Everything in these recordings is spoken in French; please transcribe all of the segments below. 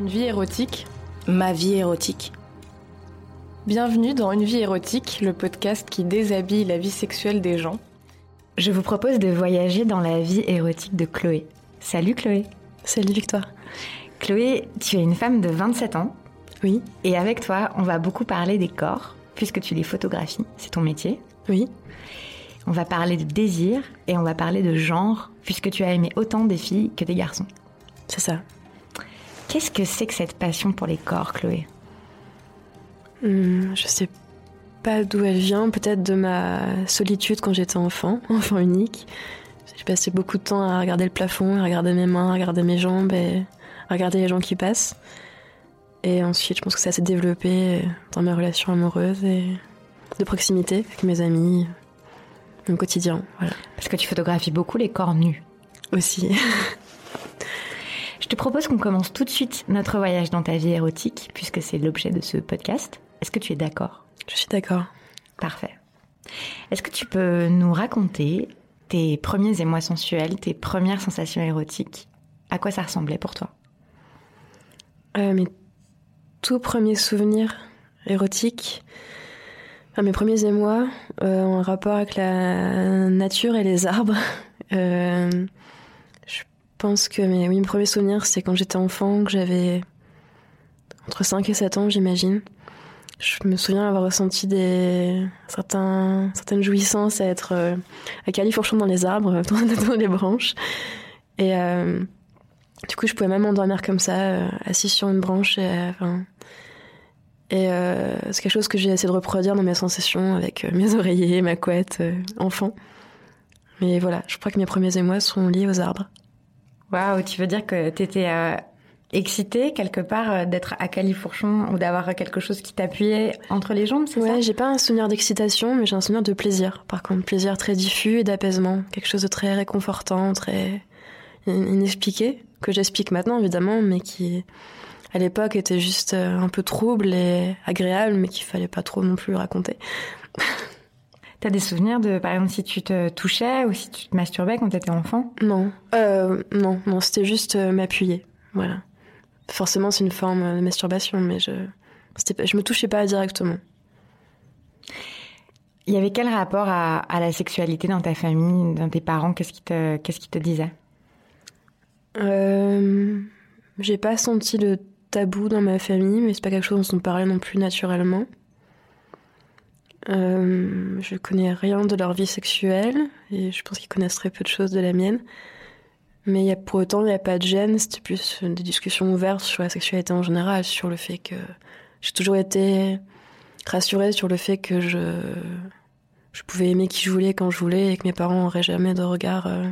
Une vie érotique Ma vie érotique. Bienvenue dans Une vie érotique, le podcast qui déshabille la vie sexuelle des gens. Je vous propose de voyager dans la vie érotique de Chloé. Salut Chloé. Salut Victoire. Chloé, tu es une femme de 27 ans. Oui. Et avec toi, on va beaucoup parler des corps, puisque tu les photographies, c'est ton métier. Oui. On va parler de désir et on va parler de genre, puisque tu as aimé autant des filles que des garçons. C'est ça. Qu'est-ce que c'est que cette passion pour les corps, Chloé Hum, je sais pas d'où elle vient, peut-être de ma solitude quand j'étais enfant, enfant unique. J'ai passé beaucoup de temps à regarder le plafond, à regarder mes mains, à regarder mes jambes et à regarder les gens qui passent. Et ensuite, je pense que ça s'est développé dans mes relations amoureuses et de proximité avec mes amis, mon quotidien. Voilà. Parce que tu photographies beaucoup les corps nus. Aussi. Je te propose qu'on commence tout de suite notre voyage dans ta vie érotique, puisque c'est l'objet de ce podcast. Est-ce que tu es d'accord? Je suis d'accord. Parfait. Est-ce que tu peux nous raconter tes premiers émois sensuels, tes premières sensations érotiques? À quoi ça ressemblait pour toi? Euh, mes tout premiers souvenirs érotiques, enfin, mes premiers émois euh, en rapport avec la nature et les arbres. Euh, pense que mes, mes premiers souvenirs, c'est quand j'étais enfant, que j'avais entre 5 et 7 ans, j'imagine. Je me souviens avoir ressenti des certains, certaines jouissances à être euh, à califourchon dans les arbres, dans, les branches. Et euh, du coup, je pouvais même m'endormir comme ça, euh, assis sur une branche. Et, euh, euh, c'est quelque chose que j'ai essayé de reproduire dans mes sensations avec mes oreillers, ma couette, enfant. Mais voilà, je crois que mes premiers émois sont liés aux arbres. Waouh, tu veux dire que t'étais euh, excitée quelque part euh, d'être à califourchon ou d'avoir quelque chose qui t'appuyait entre les jambes, c'est Ouais, ça j'ai pas un souvenir d'excitation, mais j'ai un souvenir de plaisir. Par contre, plaisir très diffus et d'apaisement. Quelque chose de très réconfortant, très in- inexpliqué, que j'explique maintenant évidemment, mais qui à l'époque était juste euh, un peu trouble et agréable, mais qu'il fallait pas trop non plus raconter. T'as des souvenirs de, par exemple, si tu te touchais ou si tu te masturbais quand t'étais enfant? Non, euh, non, non, c'était juste euh, m'appuyer. Voilà. Forcément, c'est une forme de masturbation, mais je, pas- je me touchais pas directement. Il y avait quel rapport à, à la sexualité dans ta famille, dans tes parents? Qu'est-ce qui te, qu'est-ce qui te disaient Euh, j'ai pas senti de tabou dans ma famille, mais c'est pas quelque chose dont on parlait non plus naturellement. Euh, je connais rien de leur vie sexuelle et je pense qu'ils connaissent très peu de choses de la mienne. Mais pour autant, il n'y a pas de gêne, c'était plus des discussions ouvertes sur la sexualité en général, sur le fait que j'ai toujours été rassurée sur le fait que je, je pouvais aimer qui je voulais quand je voulais et que mes parents n'auraient jamais de regard euh,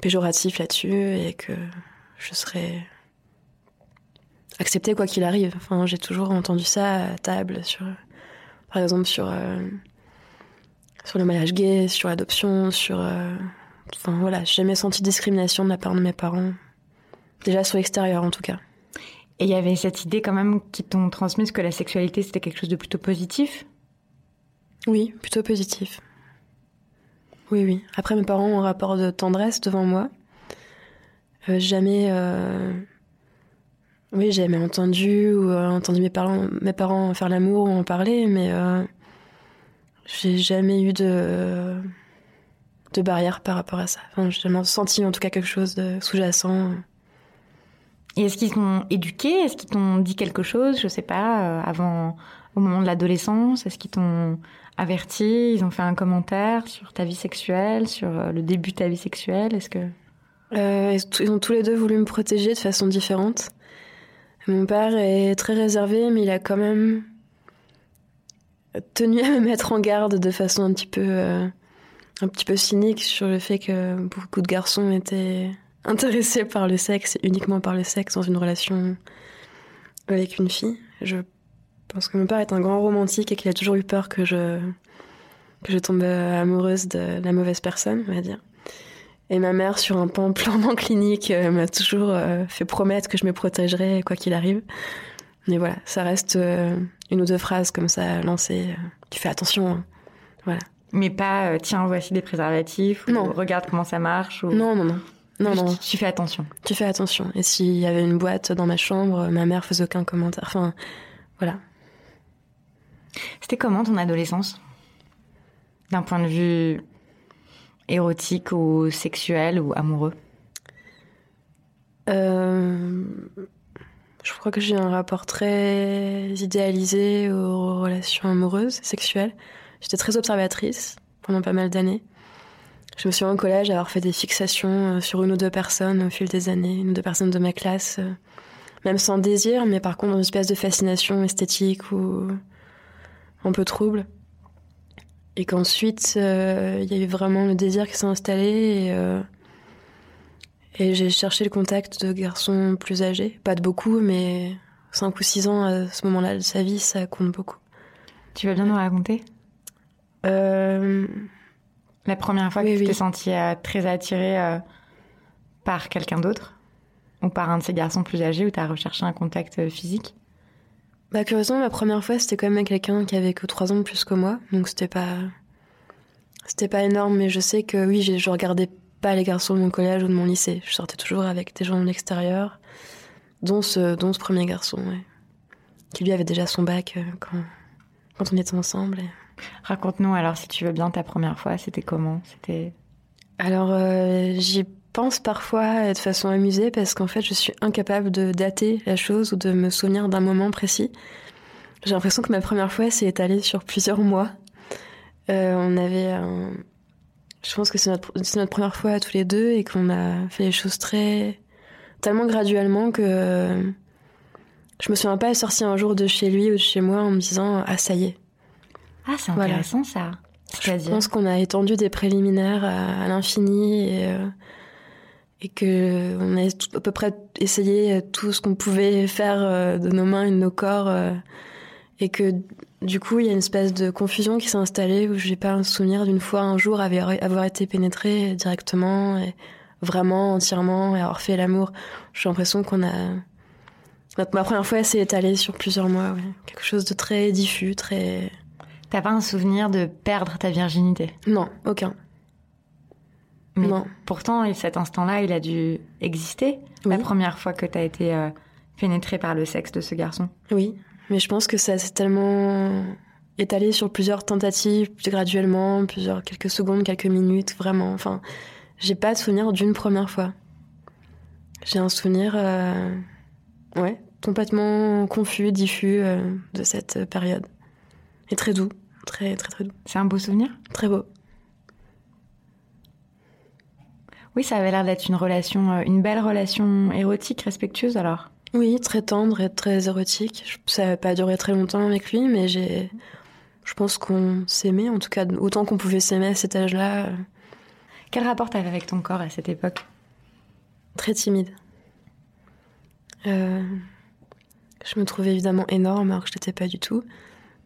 péjoratif là-dessus et que je serais acceptée quoi qu'il arrive. Enfin, j'ai toujours entendu ça à table, sur, par exemple sur, euh, sur le mariage gay, sur l'adoption, sur... euh, enfin voilà, j'ai jamais senti de discrimination de la part de mes parents. Déjà sur l'extérieur en tout cas. Et il y avait cette idée quand même qui t'ont transmise que la sexualité c'était quelque chose de plutôt positif? Oui, plutôt positif. Oui, oui. Après, mes parents ont un rapport de tendresse devant moi. Euh, jamais. Oui, j'ai jamais entendu ou euh, entendu mes parents, mes parents faire l'amour ou en parler, mais euh, j'ai jamais eu de de barrière par rapport à ça. Enfin, j'ai jamais senti en tout cas quelque chose de sous-jacent. Et est-ce qu'ils t'ont éduqué? Est-ce qu'ils t'ont dit quelque chose? Je sais pas, euh, avant, au moment de l'adolescence Est-ce qu'ils t'ont averti? Ils ont fait un commentaire sur ta vie sexuelle, sur le début de ta vie sexuelle? Est-ce que Euh, ils ont tous les deux voulu me protéger de façon différente. Mon père est très réservé, mais il a quand même tenu à me mettre en garde de façon un petit peu, euh, un petit peu cynique sur le fait que beaucoup de garçons étaient intéressés par le sexe, uniquement par le sexe dans une relation avec une fille. Je pense que mon père est un grand romantique et qu'il a toujours eu peur que je, que je tombe amoureuse de la mauvaise personne, on va dire. Et ma mère, sur un plan purement clinique, euh, m'a toujours euh, fait promettre que je me protégerais quoi qu'il arrive. Mais voilà, ça reste euh, une ou deux phrases comme ça lancées. tu fais attention. hein. Voilà. Mais pas, tiens, voici des préservatifs, ou Non. regarde comment ça marche. Ou... Non, non, non. Non, non, Tu fais attention. tu fais attention. Et s'il y avait une boîte dans ma chambre, ma mère faisait aucun commentaire. Enfin, voilà. C'était comment ton adolescence? D'un point de vue érotique ou sexuel ou amoureux Euh, je crois que j'ai un rapport très idéalisé aux relations amoureuses, sexuelles. J'étais très observatrice pendant pas mal d'années. Je me souviens au collège avoir fait des fixations euh, sur une ou deux personnes au fil des années, une ou deux personnes de ma classe, euh, même sans désir, mais par contre dans une espèce de fascination esthétique ou un peu trouble. Et qu'ensuite, euh, il y a eu vraiment le désir qui s'est installé et, euh, et j'ai cherché le contact de garçons plus âgés. Pas de beaucoup, mais 5 ou 6 ans à ce moment-là de sa vie, ça compte beaucoup. Tu veux bien nous raconter? Euh, La première fois Oui, que tu oui. t'es sentie euh, très attirée euh, par quelqu'un d'autre? Ou par un de ces garçons plus âgés où tu as recherché un contact euh, physique? Bah, curieusement, ma première fois, c'était quand même avec quelqu'un qui avait que 3 ans de plus que moi, donc c'était pas. C'était pas énorme, mais je sais que oui, j'ai- je regardais pas les garçons de mon collège ou de mon lycée. Je sortais toujours avec des gens de l'extérieur, dont ce, dont ce premier garçon, ouais. Qui lui avait déjà son bac euh, quand, quand on était ensemble. et- Raconte-nous alors si tu veux bien ta première fois, c'était comment? C'était Alors, euh, j'y pense parfois de façon amusée parce qu'en fait, je suis incapable de dater la chose ou de me souvenir d'un moment précis. J'ai l'impression que ma première fois s'est étalée sur plusieurs mois. Euh, on avait un... Je pense que c'est notre, notre première fois tous les deux et qu'on a fait les choses très... tellement graduellement que je me souviens pas sortir un jour de chez lui ou de chez moi en me disant « Ah, ça y est ». Ah, c'est Voilà. intéressant ça. Je pense qu'on a étendu des préliminaires à, à l'infini et, euh, et que on a à peu près essayé tout ce qu'on pouvait faire euh, de nos mains et de nos corps euh, et que du coup il y a une espèce de confusion qui s'est installée où j'ai pas un souvenir d'une fois un jour avoir, été pénétrée directement et vraiment entièrement et avoir fait l'amour. J'ai l'impression qu'on a ma première fois elle s'est étalée sur plusieurs mois, ouais. quelque chose de très diffus, très T'as pas un souvenir de perdre ta virginité? Non aucun. Mais Non. Pourtant, et cet instant-là, il a dû exister. La première fois que t'as été euh, pénétrée par le sexe de ce garçon. Oui, mais je pense que ça s'est tellement étalé sur plusieurs tentatives, plus graduellement, plusieurs quelques secondes, quelques minutes, vraiment. Enfin, j'ai pas de souvenir d'une première fois. J'ai un souvenir, euh, ouais, complètement confus, diffus euh, de cette période. Et très doux, très très très doux, C'est un beau souvenir? Très beau. Oui, ça avait l'air d'être une relation, euh, une belle relation érotique, respectueuse alors. Oui, très tendre et très érotique. Ça n'a pas duré très longtemps avec lui, mais j'ai, je pense qu'on s'aimait, en tout cas autant qu'on pouvait s'aimer à cet âge-là. euh, Quel rapport t'avais avec ton corps à cette époque? Très timide. Euh, je me trouvais évidemment énorme alors que je l'étais pas du tout.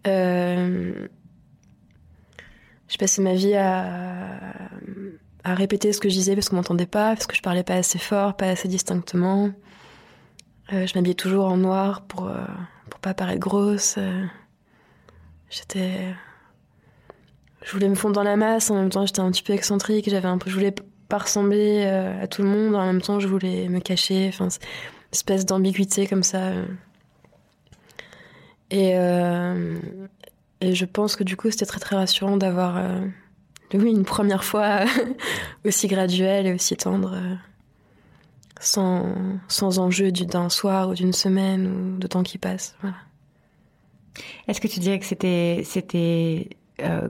Euh, je passais ma vie à, à répéter ce que je disais parce qu'on m'entendait pas, parce que je parlais pas assez fort, pas assez distinctement. Euh, je m'habillais toujours en noir pour, euh, pour pas paraître grosse. Euh, j'étais. Je voulais me fondre dans la masse, en même temps j'étais un petit peu excentrique, j'avais un peu, je voulais pas ressembler euh, à tout le monde, en même temps je voulais me cacher, espèce d'ambiguïté comme ça. Et, et je pense que du coup c'était très très rassurant d'avoir oui, une première fois aussi graduelle et aussi tendre, euh, sans, sans enjeu du- d'un soir ou d'une semaine ou de temps qui passe. Voilà. Est-ce que tu dirais que c'était c'était euh,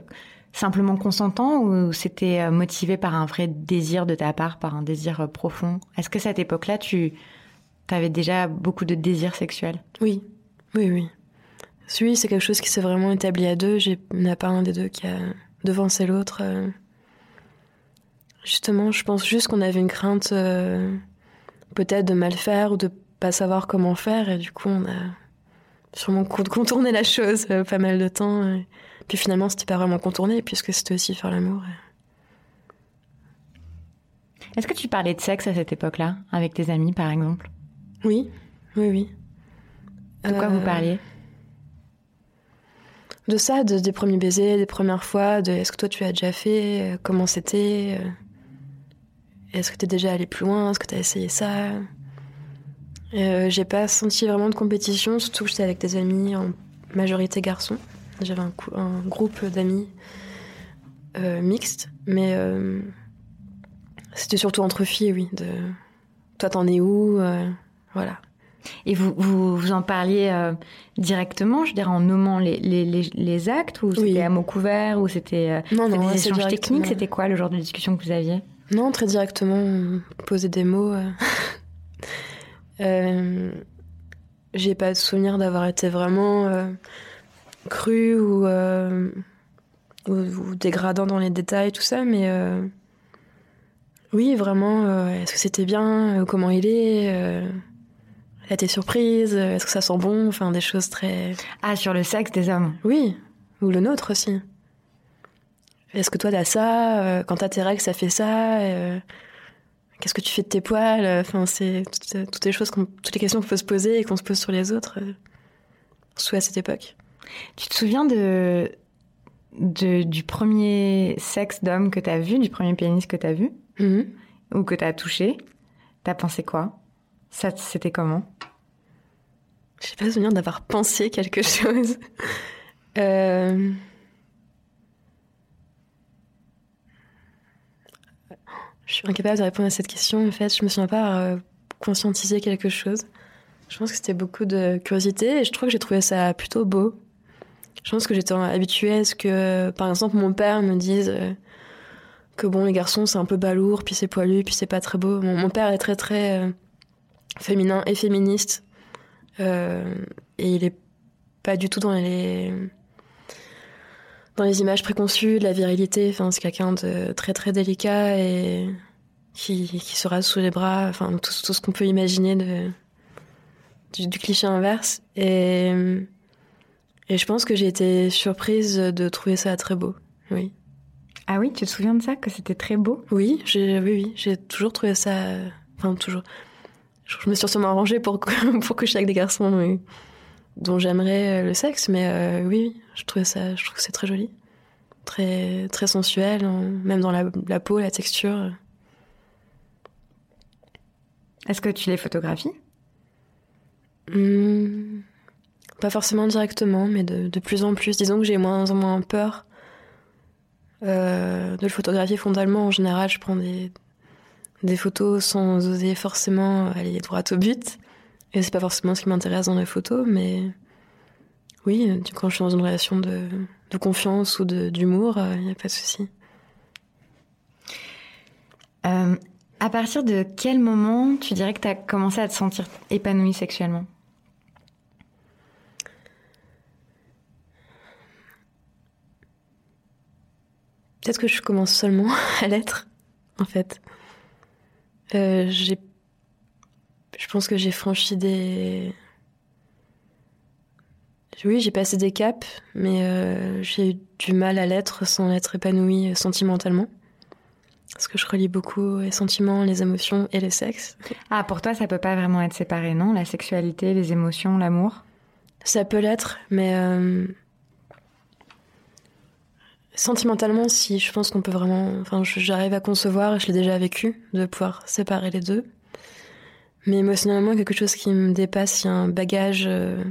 simplement consentant ou c'était euh, motivé par un vrai désir de ta part, par un désir euh, profond? Est-ce que cette époque-là, tu avais déjà beaucoup de désirs sexuels? Oui, oui, oui. Oui, c'est quelque chose qui s'est vraiment établi à deux. Il n'y en a pas un des deux qui a devancé l'autre. euh. Justement, je pense juste qu'on avait une crainte euh, peut-être de mal faire ou de pas savoir comment faire. Et du coup, on a sûrement con- contourné la chose euh, pas mal de temps. et Puis finalement, c'était pas vraiment contourné puisque c'était aussi faire l'amour. et- Est-ce que tu parlais de sexe à cette époque-là, avec tes amis par exemple? Oui, oui, oui. De quoi Euh, vous parliez? De ça, de- des premiers baisers, des premières fois, de est-ce que toi tu as déjà fait, euh, comment c'était. euh. Est-ce que t'es déjà allé plus loin Est-ce que t'as essayé ça? Euh, J'ai pas senti vraiment de compétition, surtout que j'étais avec des amis en majorité garçons. J'avais un, groupe d'amis euh, mixtes, mais c'était surtout entre filles, oui. De toi, t'en es où Voilà. Et vous, vous, vous en parliez euh, directement, je dirais en nommant les, les, les, les actes, ou c'était à mots couverts, ou c'était euh, non, non, des échanges techniques C'était quoi le genre de discussion que vous aviez? Non, très directement, poser des mots. Euh, J'ai pas de souvenir d'avoir été vraiment cru ou, ou, ou, dégradant dans les détails, tout ça, mais oui, vraiment, est-ce que c'était bien Comment il est a été surprise Est-ce que ça sent bon? Enfin, des choses très. Ah, sur le sexe des hommes Oui, ou le nôtre aussi. Est-ce que toi t'as ça? Euh, Quand t'as tes règles, ça fait ça euh, Qu'est-ce que tu fais de tes poils? Enfin, c'est toutes, les choses, toutes les questions qu'on peut se poser et qu'on se pose sur les autres, euh, surtout à cette époque. Tu te souviens de, de du premier sexe d'homme que t'as vu, du premier pénis que t'as vu? Mm -hmm. ou que t'as touché? T'as pensé quoi? Ça, c'était comment? J'ai pas souvenir d'avoir pensé quelque chose. euh... Je suis incapable de répondre à cette question. En fait, je me souviens pas euh, conscientiser quelque chose. Je pense que c'était beaucoup de curiosité et je trouve que j'ai trouvé ça plutôt beau. Je pense que j'étais habituée à ce que, par exemple, mon père me dise euh, que bon, les garçons c'est un peu balourd, puis c'est poilu, puis c'est pas très beau. Mon, père est très très féminin et féministe. Euh, et il est pas du tout dans les dans les images préconçues de la virilité. Enfin, c'est quelqu'un de très très délicat et qui, qui se rase sous les bras. Enfin, tout, tout ce qu'on peut imaginer de du, du, cliché inverse. Et et je pense que j'ai été surprise de trouver ça très beau. Oui. Ah oui, tu te souviens de ça que c'était très beau? Oui, j'ai oui oui, j'ai toujours trouvé ça. Enfin toujours je me suis sûrement arrangée pour, pour coucher avec des garçons dont j'aimerais le sexe, mais euh, oui, je trouve ça, je trouve que c'est très joli, très très sensuel, même dans la, la peau, la texture. Est-ce que tu les photographies? Mmh, Pas forcément directement, mais de, de, plus en plus. Disons que j'ai moins en moins peur euh, de le photographier frontalement. En général, je prends des, des photos sans oser forcément aller droit au but. Et c'est pas forcément ce qui m'intéresse dans les photos, mais oui, quand je suis dans une relation de, de confiance ou d'humour, il n'y a pas de souci. Euh, à partir de quel moment tu dirais que tu as commencé à te sentir épanouie sexuellement? Peut-être que je commence seulement à l'être, en fait. Euh, j'ai, je pense que j'ai franchi des, oui, j'ai passé des caps, mais euh, j'ai eu du mal à l'être sans être épanouie sentimentalement. Parce que je relie beaucoup les sentiments, les émotions et le sexe. Ah, pour toi, ça peut pas vraiment être séparé, non? La sexualité, les émotions, l'amour? Ça peut l'être, mais euh, Sentimentalement, si, je pense qu'on peut vraiment. Enfin, j'arrive à concevoir, et je l'ai déjà vécu, de pouvoir séparer les deux. Mais émotionnellement, quelque chose qui me dépasse, il y a un bagage. Euh...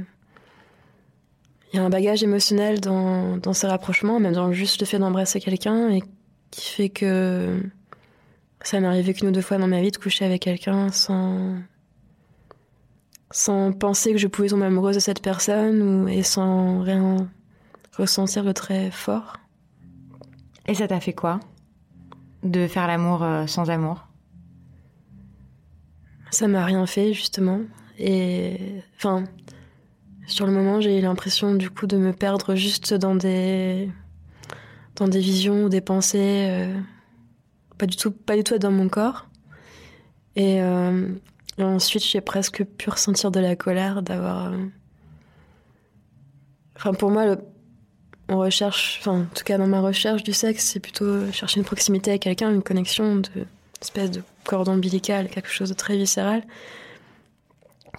Il y a un bagage émotionnel dans, dans ces rapprochements, même dans juste le fait d'embrasser quelqu'un, et qui fait que. Ça m'est arrivé qu'une ou deux fois dans ma vie de coucher avec quelqu'un sans. sans penser que je pouvais tomber amoureuse de cette personne, ou, et sans rien ressentir de très fort. Et ça t'a fait quoi De faire l'amour euh, sans amour? Ça m'a rien fait, justement. Et. Enfin. Sur le moment, j'ai eu l'impression, du coup, de me perdre juste dans des. visions ou des pensées. Euh... Pas du tout, pas du tout dans mon corps. Et, euh... Et ensuite, j'ai presque pu ressentir de la colère d'avoir. Enfin, pour moi, le on recherche, enfin, en tout cas dans ma recherche du sexe, c'est plutôt chercher une proximité avec quelqu'un, une connexion, de une espèce de cordon ombilical, quelque chose de très viscéral.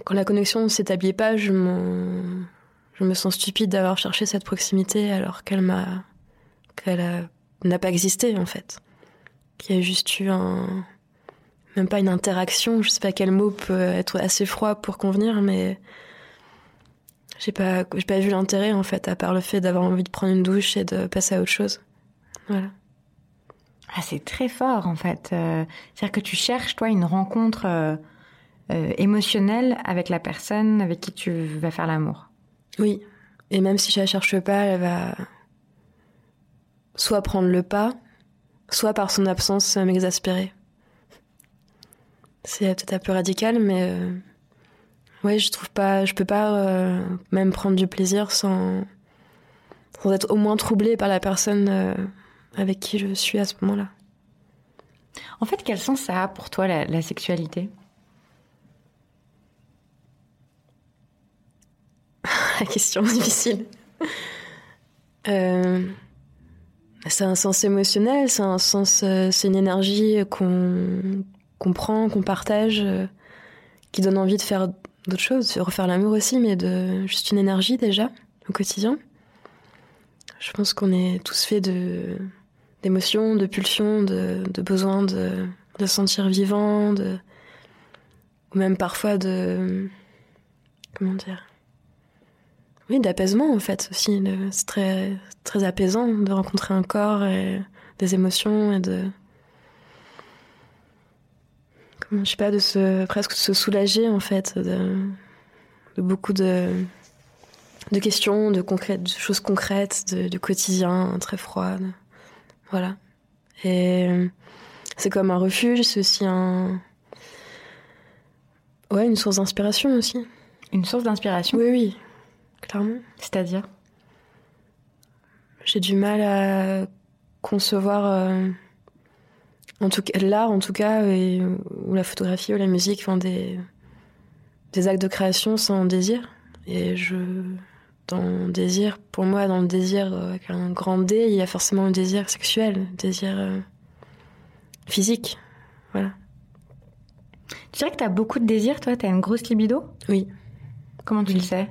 Quand la connexion ne s'établit pas, je, me sens stupide d'avoir cherché cette proximité alors qu'elle n'a pas existé en fait. Qu'il y a juste eu un, même pas une interaction. Je sais pas quel mot peut être assez froid pour convenir, mais j'ai pas, j'ai pas vu l'intérêt en fait, à part le fait d'avoir envie de prendre une douche et de passer à autre chose. Voilà. Ah, c'est très fort en fait. Euh, c'est-à-dire que tu cherches toi une rencontre euh, euh, émotionnelle avec la personne avec qui tu vas faire l'amour. Oui. Et même si je la cherche pas, elle va soit prendre le pas, soit par son absence m'exaspérer. C'est peut-être un peu radical, mais ouais, je trouve pas, je peux pas même prendre du plaisir sans, sans être au moins troublée par la personne avec qui je suis à ce moment-là. En fait, quel sens ça a pour toi la, sexualité? La question difficile. Euh, c'est un sens émotionnel, c'est un sens, euh, c'est une énergie qu'on qu'on prend, qu'on partage, euh, qui donne envie de faire d'autres choses, refaire l'amour aussi, mais de juste une énergie déjà au quotidien. Je pense qu'on est tous faits de d'émotions, de pulsions, de, de besoin de, de sentir vivant, de, ou même parfois de. Comment dire Oui, d'apaisement en fait aussi. C'est très, très apaisant de rencontrer un corps et des émotions et de. Je sais pas, de se, presque de se soulager en fait de, de beaucoup de, de questions, de, concrètes, de choses concrètes, de, du quotidien très froid. Voilà. Et c'est comme un refuge, c'est aussi un. Ouais, une source d'inspiration aussi. Une source d'inspiration? Oui, oui, clairement. C'est-à-dire? J'ai du mal à concevoir. Euh, en tout cas, l'art, en tout cas, ou la photographie ou la musique, enfin, des, des actes de création sans désir. Et je dans le désir, pour moi, dans le désir euh, avec un grand D, il y a forcément un désir sexuel, un désir euh, physique. Voilà. Tu dirais que tu as beaucoup de désir, toi? Tu as une grosse libido? Oui. Comment tu le sais?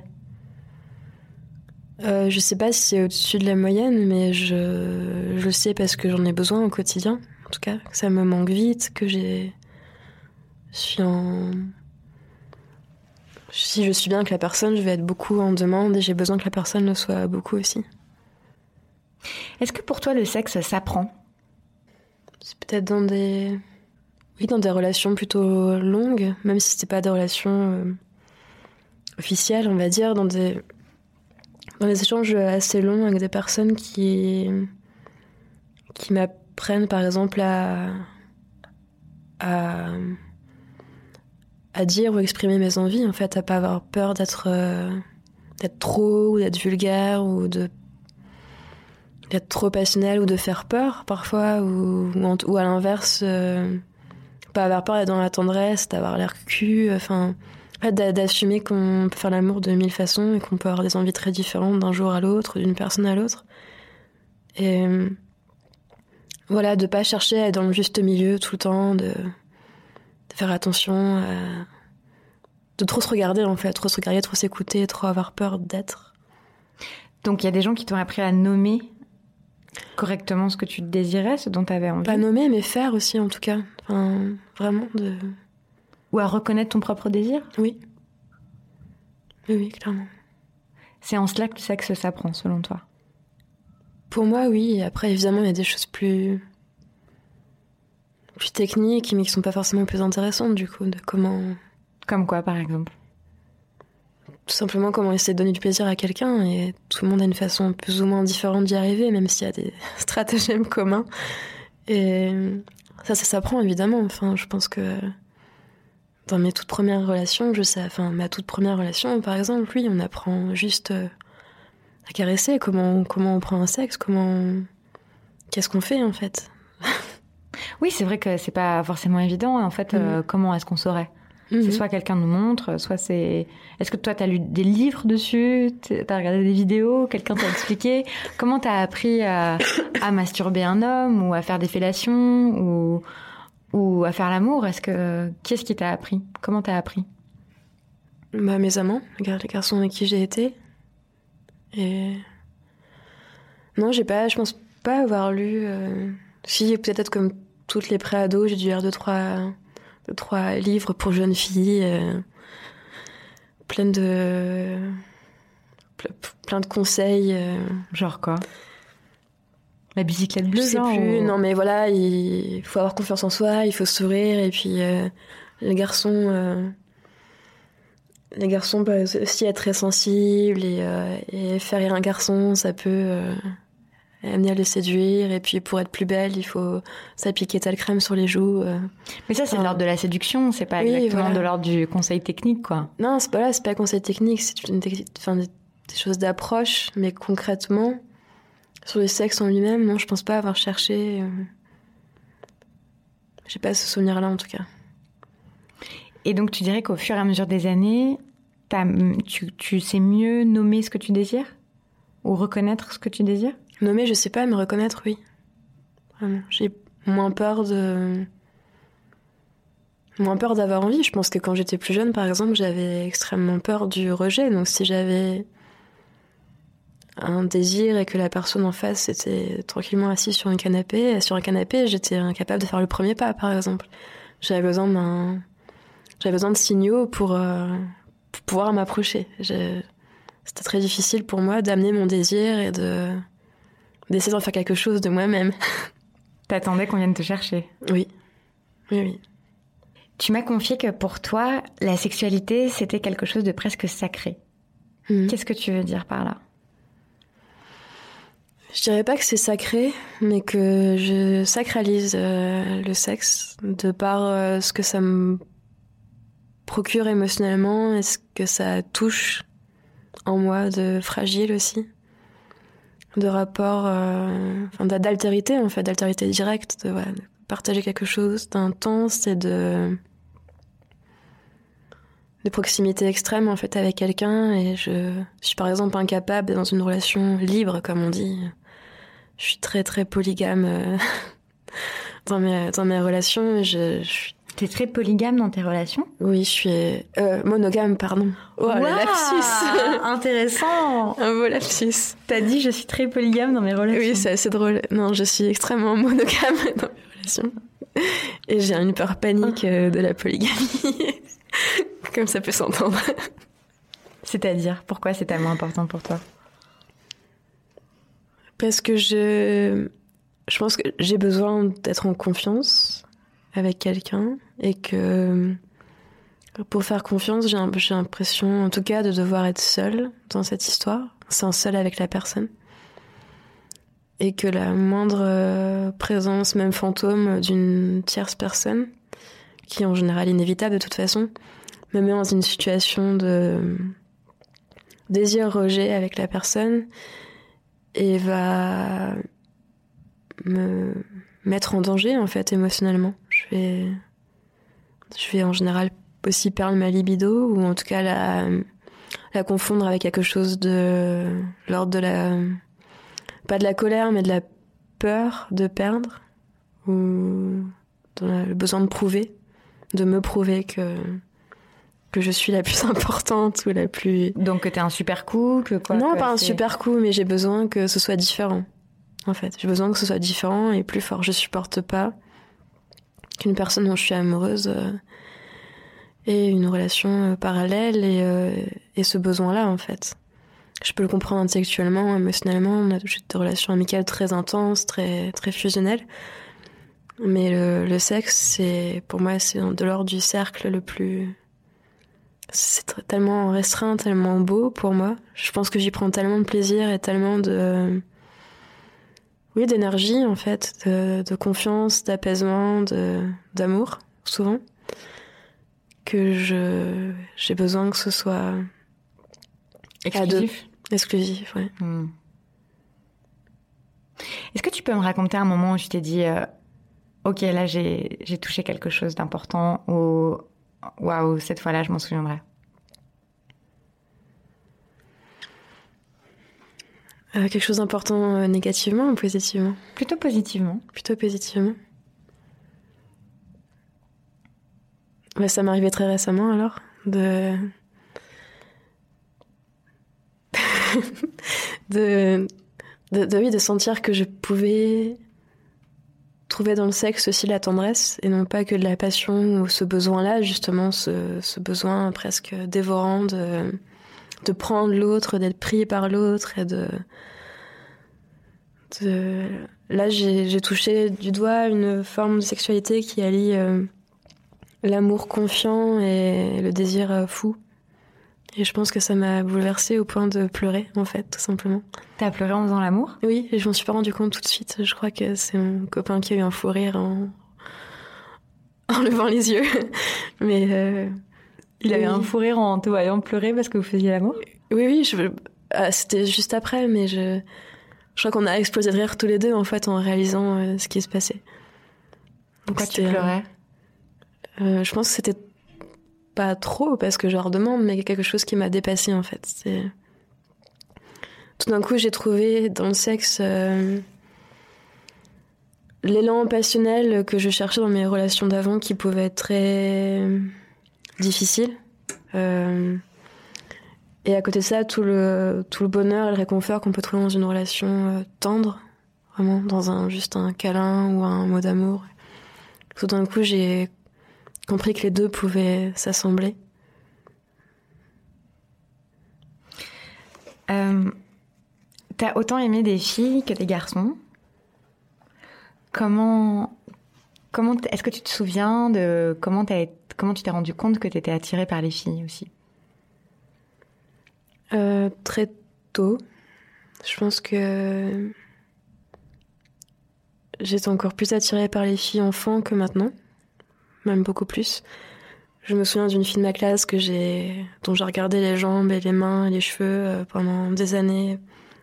Euh, Je sais pas si c'est au-dessus de la moyenne, mais je, je sais parce que j'en ai besoin au quotidien. En tout cas, que ça me manque vite, que j'ai. Je suis en si je suis bien avec la personne, je vais être beaucoup en demande et j'ai besoin que la personne le soit beaucoup aussi. Est-ce que pour toi le sexe s'apprend? C'est peut-être dans des oui, dans des relations plutôt longues, même si c'est pas des relations euh, officielles, on va dire, dans des dans des échanges assez longs avec des personnes qui qui m'apprennent par exemple à à à dire ou exprimer mes envies, en fait, à pas avoir peur d'être euh, d'être trop ou d'être vulgaire ou de d'être trop passionnel ou de faire peur parfois ou, ou, à l'inverse euh, pas avoir peur d'être dans la tendresse, d'avoir l'air cul, enfin d'assumer qu'on peut faire l'amour de mille façons et qu'on peut avoir des envies très différentes d'un jour à l'autre, d'une personne à l'autre. Et voilà, de pas chercher à être dans le juste milieu tout le temps, de faire attention, de trop se regarder en fait, trop se regarder, trop s'écouter, trop avoir peur d'être. Donc il y a des gens qui t'ont appris à nommer correctement ce que tu désirais, ce dont tu avais envie. Pas nommer, mais faire aussi en tout cas. Enfin, vraiment de. Ou à reconnaître ton propre désir? Oui. Oui, oui, clairement. C'est en cela que le sexe s'apprend, selon toi? Pour moi, oui. Après, évidemment, il y a des choses plus plus techniques, mais qui sont pas forcément plus intéressantes du coup, de comment. Comme quoi, par exemple? Tout simplement comment essayer de donner du plaisir à quelqu'un, et tout le monde a une façon plus ou moins différente d'y arriver, même s'il y a des stratagèmes communs. Et ça, ça s'apprend évidemment. Enfin, je pense que dans mes toutes premières relations, je sais, enfin, ma toute première relation, par exemple, oui, on apprend juste euh, à caresser, comment, comment on prend un sexe, comment. Qu'est-ce qu'on fait en fait? Oui, c'est vrai que c'est pas forcément évident. En fait, euh, mhm. comment est-ce qu'on saurait? C'est mhm. soit quelqu'un nous montre, soit c'est. Est-ce que toi, tu as lu des livres dessus? Tu as regardé des vidéos? Quelqu'un t'a expliqué? Comment tu as appris à, masturber un homme ou à faire des fellations ou, ou à faire l'amour? Est-ce que Qu'est-ce qui t'a appris? Comment t'as appris? Bah, Mes amants, les garçons avec qui j'ai été. Et. Non, j'ai pas. Je pense pas avoir lu. Euh, si, peut-être comme toutes les pré-ados, j'ai dû lire deux trois, trois livres pour jeunes filles, euh, plein de plein de conseils. euh, Genre quoi? La bicyclette bleue, je sais plus. ou- Non, mais voilà, il faut avoir confiance en soi, il faut sourire, et puis les garçons, les garçons peuvent aussi être très sensibles et, euh, et faire rire un garçon, ça peut euh, amener à le séduire. Et puis pour être plus belle, il faut s'appliquer telle crème sur les joues. euh. Mais ça, c'est de l'ordre de la séduction, c'est pas oui, exactement voilà. de l'ordre du conseil technique, quoi. Non, c'est pas là, c'est pas conseil technique, c'est une enfin, des, des choses d'approche, mais concrètement, sur le sexe en lui-même, non, je pense pas avoir cherché. J'ai pas ce souvenir-là en tout cas. Et donc, tu dirais qu'au fur et à mesure des années, tu, tu sais mieux nommer ce que tu désires Ou reconnaître ce que tu désires? Nommer, je sais pas, mais reconnaître, oui. Vraiment. J'ai moins peur de. Moins peur d'avoir envie. Je pense que quand j'étais plus jeune, par exemple, j'avais extrêmement peur du rejet. Donc si j'avais un désir et que la personne en face était tranquillement assise sur un canapé, sur un canapé, j'étais incapable de faire le premier pas, par exemple. J'avais besoin d'un, j'avais besoin de signaux pour, euh, pour pouvoir m'approcher. C'était très difficile pour moi d'amener mon désir et de d'essayer d'en faire quelque chose de moi-même. T'attendais qu'on vienne te chercher Oui, oui, oui. Tu m'as confié que pour toi, la sexualité, c'était quelque chose de presque sacré. Mhm. Qu'est-ce que tu veux dire par là? Je dirais pas que c'est sacré, mais que je sacralise euh, le sexe de par euh, ce que ça me procure émotionnellement et ce que ça touche en moi de fragile aussi, de rapport, euh, enfin d'a- d'altérité en fait, d'altérité directe, de, partager quelque chose d'intense et de de proximité extrême en fait avec quelqu'un et je suis par exemple incapable dans une relation libre comme on dit. Je suis très très polygame euh, dans mes dans mes relations. Je, T'es très polygame dans tes relations oui, je suis euh, monogame pardon. Oh Waouh lapsus. Intéressant Un beau lapsus. T'as dit je suis très polygame dans mes relations. Oui, c'est assez drôle. Non, je suis extrêmement monogame dans mes relations. Et j'ai une peur panique euh, de la polygamie. Comme ça peut s'entendre. C'est-à-dire, pourquoi c'est tellement important pour toi? Parce que je, je pense que j'ai besoin d'être en confiance avec quelqu'un et que pour faire confiance, j'ai l'impression, en tout cas, de devoir être seule dans cette histoire, sans seule avec la personne. Et que la moindre euh, présence, même fantôme, d'une tierce personne, qui est en général inévitable de toute façon, me met dans une situation de désir-rejet avec la personne et va me mettre en danger en fait émotionnellement. Je vais, je vais en général aussi perdre ma libido ou en tout cas la, la confondre avec quelque chose de l'ordre de la pas de la colère mais de la peur de perdre ou dans le besoin de prouver, de me prouver que que je suis la plus importante ou la plus Donc que t'es un super coup, que quoi non, pas un super coup, mais j'ai besoin que ce soit différent. En fait, j'ai besoin que ce soit différent et plus fort. Je supporte pas qu'une personne dont je suis amoureuse euh, ait une relation euh, parallèle et, euh, et ce besoin-là, en fait. Je peux le comprendre intellectuellement, émotionnellement. On a j'ai des relations amicales très intenses, très très fusionnelles. Mais le, sexe, c'est pour moi, c'est de l'ordre du cercle le plus c'est tellement restreint, tellement beau pour moi. Je pense que j'y prends tellement de plaisir et tellement de. Oui, d'énergie, en fait, de, de confiance, d'apaisement, d'amour, souvent, que je, j'ai besoin que ce soit Exclusif exclusif, ouais. Hmm. Est-ce que tu peux me raconter un moment où tu t'es dit, euh, ok, là j'ai j'ai touché quelque chose d'important ou waouh, cette fois-là je m'en souviendrai? Euh, quelque chose d'important euh, négativement ou positivement? Plutôt positivement. Plutôt positivement. Ouais, ça m'est arrivé très récemment alors de de, de de oui de sentir que je pouvais trouvé dans le sexe aussi la tendresse et non pas que de la passion ou ce besoin-là, justement, ce, ce, besoin presque dévorant de, de prendre l'autre, d'être pris par l'autre et de. de... Là, j'ai touché du doigt une forme de sexualité qui allie euh, l'amour confiant et le désir euh, fou. Et je pense que ça m'a bouleversée au point de pleurer, en fait, tout simplement. T'as pleuré en faisant l'amour? Oui, et je m'en suis pas rendu compte tout de suite. Je crois que c'est mon copain qui a eu un fou rire en, en levant les yeux. Mais. Euh... Il avait un fou rire en te voyant pleurer parce que vous faisiez l'amour? Oui, oui, je... Ah, c'était juste après, mais je. Je crois qu'on a explosé de rire tous les deux, en fait, en réalisant euh, ce qui se passait. Pourquoi tu pleurais? euh, Je pense que c'était pas trop parce que je leur demande, mais quelque chose qui m'a dépassé en fait. C'est tout d'un coup j'ai trouvé dans le sexe euh, l'élan passionnel que je cherchais dans mes relations d'avant qui pouvait être très difficile. Euh, et à côté de ça, tout le, tout le bonheur et le réconfort qu'on peut trouver dans une relation euh, tendre, vraiment, dans un, juste un câlin ou un mot d'amour. Tout d'un coup, j'ai compris que les deux pouvaient s'assembler. Euh, T'as autant aimé des filles que des garçons. Comment, est-ce que tu te souviens de comment, comment tu t'es rendu compte que tu étais attirée par les filles aussi? Euh, Très tôt. Je pense que j'étais encore plus attirée par les filles enfants que maintenant même beaucoup plus. Je me souviens d'une fille de ma classe que dont j'ai regardé les jambes et les mains et les cheveux euh, pendant des années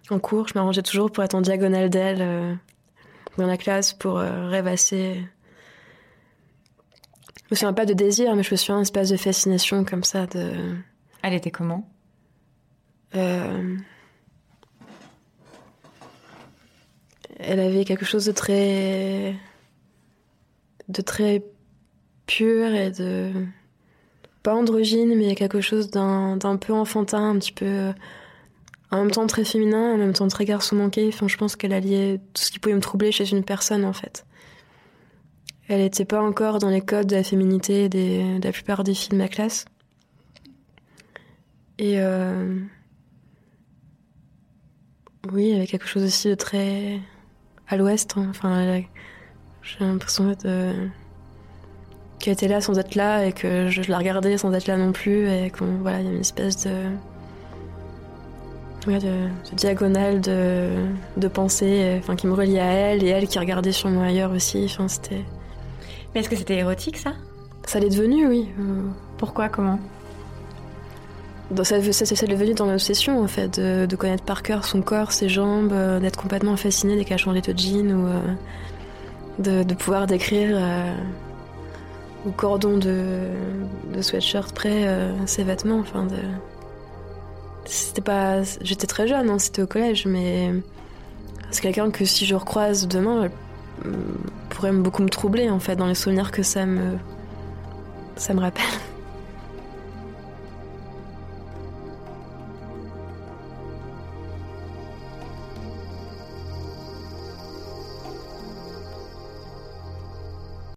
en cours. Je m'arrangeais toujours pour être en diagonale d'elle euh, dans la classe pour rêvasser. Je me souviens pas de désir, mais je me souviens d'un espace de fascination comme ça. De... Elle était comment? Elle avait quelque chose de très, de très pure et de pas androgyne, mais quelque chose d'un peu enfantin, un petit peu en même temps très féminin, en même temps très garçon manqué. Enfin, je pense qu'elle alliait tout ce qui pouvait me troubler chez une personne en fait. Elle n'était pas encore dans les codes de la féminité des, de la plupart des filles de ma classe. Et euh, oui, il y avait quelque chose aussi de très à l'ouest. Hein. Enfin, j'ai l'impression de qui était là sans être là et que je la regardais sans être là non plus et qu'on voilà il y a une espèce de de, diagonale de, de pensée enfin qui me reliait à elle et elle qui regardait sur moi ailleurs aussi enfin c'était mais est-ce que c'était érotique ça? Ça l'est devenu oui pourquoi? Comment? ça, ça, ça, devenu dans l'obsession en fait de, de, connaître par cœur son corps ses jambes euh, d'être complètement fascinée dès qu'elle changeait de jean ou euh, de, de, pouvoir décrire euh, au cordon de, de sweatshirt près euh, ses vêtements. Enfin, de... c'était pas. J'étais très jeune, hein, c'était au collège, mais c'est quelqu'un que si je recroise demain, euh, pourrait beaucoup me troubler en fait dans les souvenirs que ça me ça me rappelle.